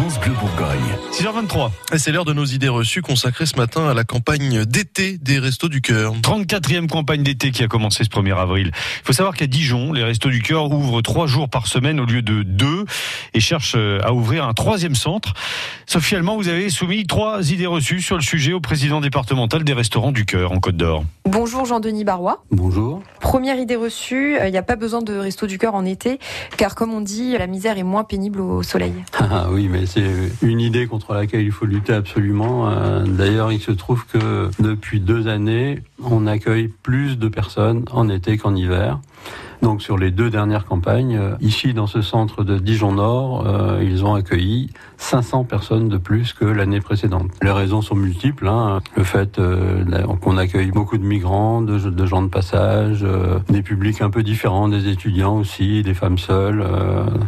France Bleu Bourgogne. 6h23. Et c'est l'heure de nos idées reçues consacrées ce matin à la campagne d'été des Restos du Cœur. 34e campagne d'été qui a commencé ce 1er avril. Il faut savoir qu'à Dijon, les Restos du Cœur ouvrent trois jours par semaine au lieu de deux et cherchent euh, à ouvrir un troisième centre. Sophie Allemand, vous avez soumis trois idées reçues sur le sujet au président départemental des Restaurants du Cœur en Côte d'Or. Bonjour Jean-Denis Barrois. Bonjour. Première idée reçue, euh, il n'y a pas besoin de Resto du Cœur en été, car comme on dit, la misère est moins pénible au soleil. Ah oui, mais c'est une idée contre laquelle il faut lutter absolument. Euh, D'ailleurs, il se trouve que depuis deux années, on accueille plus de personnes en été qu'en hiver. Donc sur les deux dernières campagnes, euh, ici dans ce centre de Dijon Nord, euh, ils ont accueilli 500 personnes de plus que l'année précédente. Les raisons sont multiples. Hein. Le fait euh, qu'on accueille beaucoup de migrants, de, gens de passage, des publics un peu différents, des étudiants aussi, des femmes seules.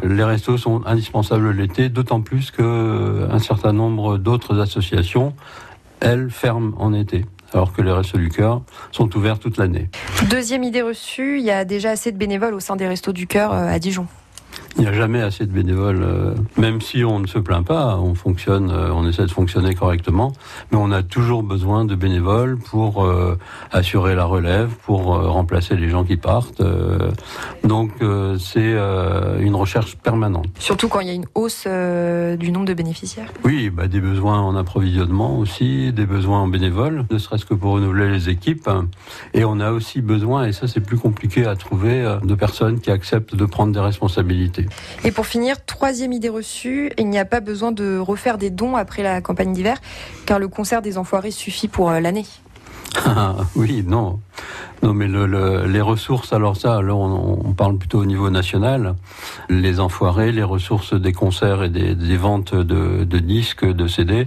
les restos sont indispensables l'été, d'autant plus que euh, un certain nombre d'autres associations, elles, ferment en été alors que les Restos du Cœur sont ouverts toute l'année. Deuxième idée reçue, il y a déjà assez de bénévoles au sein des Restos du Cœur euh, à Dijon. Il n'y a jamais assez de bénévoles, euh, même si on ne se plaint pas, on fonctionne, euh, on essaie de fonctionner correctement, mais on a toujours besoin de bénévoles pour euh, assurer la relève, pour remplacer les gens qui partent. donc c'est une recherche permanente. Surtout quand il y a une hausse du nombre de bénéficiaires. Oui, bah, des besoins en approvisionnement aussi, des besoins en bénévoles, ne serait-ce que pour renouveler les équipes. Et on a aussi besoin, et ça c'est plus compliqué à trouver, de personnes qui acceptent de prendre des responsabilités. Et pour finir, troisième idée reçue, il n'y a pas besoin de refaire des dons après la campagne d'hiver, car le concert des Enfoirés suffit pour euh, l'année. Ah, oui, non. Non, mais le, le- les ressources, alors ça, là, on, on parle plutôt au niveau national. Les enfoirés, les ressources des concerts et des, des ventes de, de disques, de CD,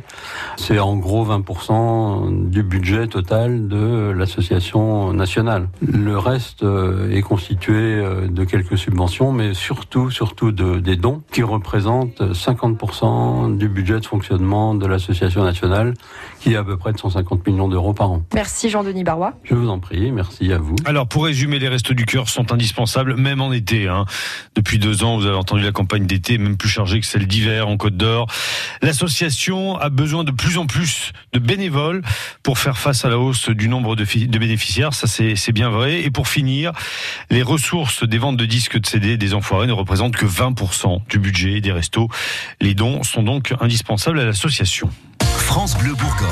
c'est en gros 20% du budget total de l'association nationale. Le reste euh, est constitué euh, de quelques subventions, mais surtout, surtout de, des dons, qui représentent 50% du budget de fonctionnement de l'association nationale, qui est à peu près de 150 millions d'euros par an. Merci Jean-Denis Barrois. Je vous en prie, merci à vous. Alors pour résumer, les Restos du Cœur sont indispensables, même en été. hein. Depuis deux ans, vous avez entendu la campagne d'été, même plus chargée que celle d'hiver en Côte d'Or. L'association a besoin de plus en plus de bénévoles pour faire face à la hausse du nombre de, de bénéficiaires. Ça, c'est bien vrai. Et pour finir, les ressources des ventes de disques de CD des enfoirés ne représentent que 20% du budget des restos. Les dons sont donc indispensables à l'association. France Bleu Bourgogne.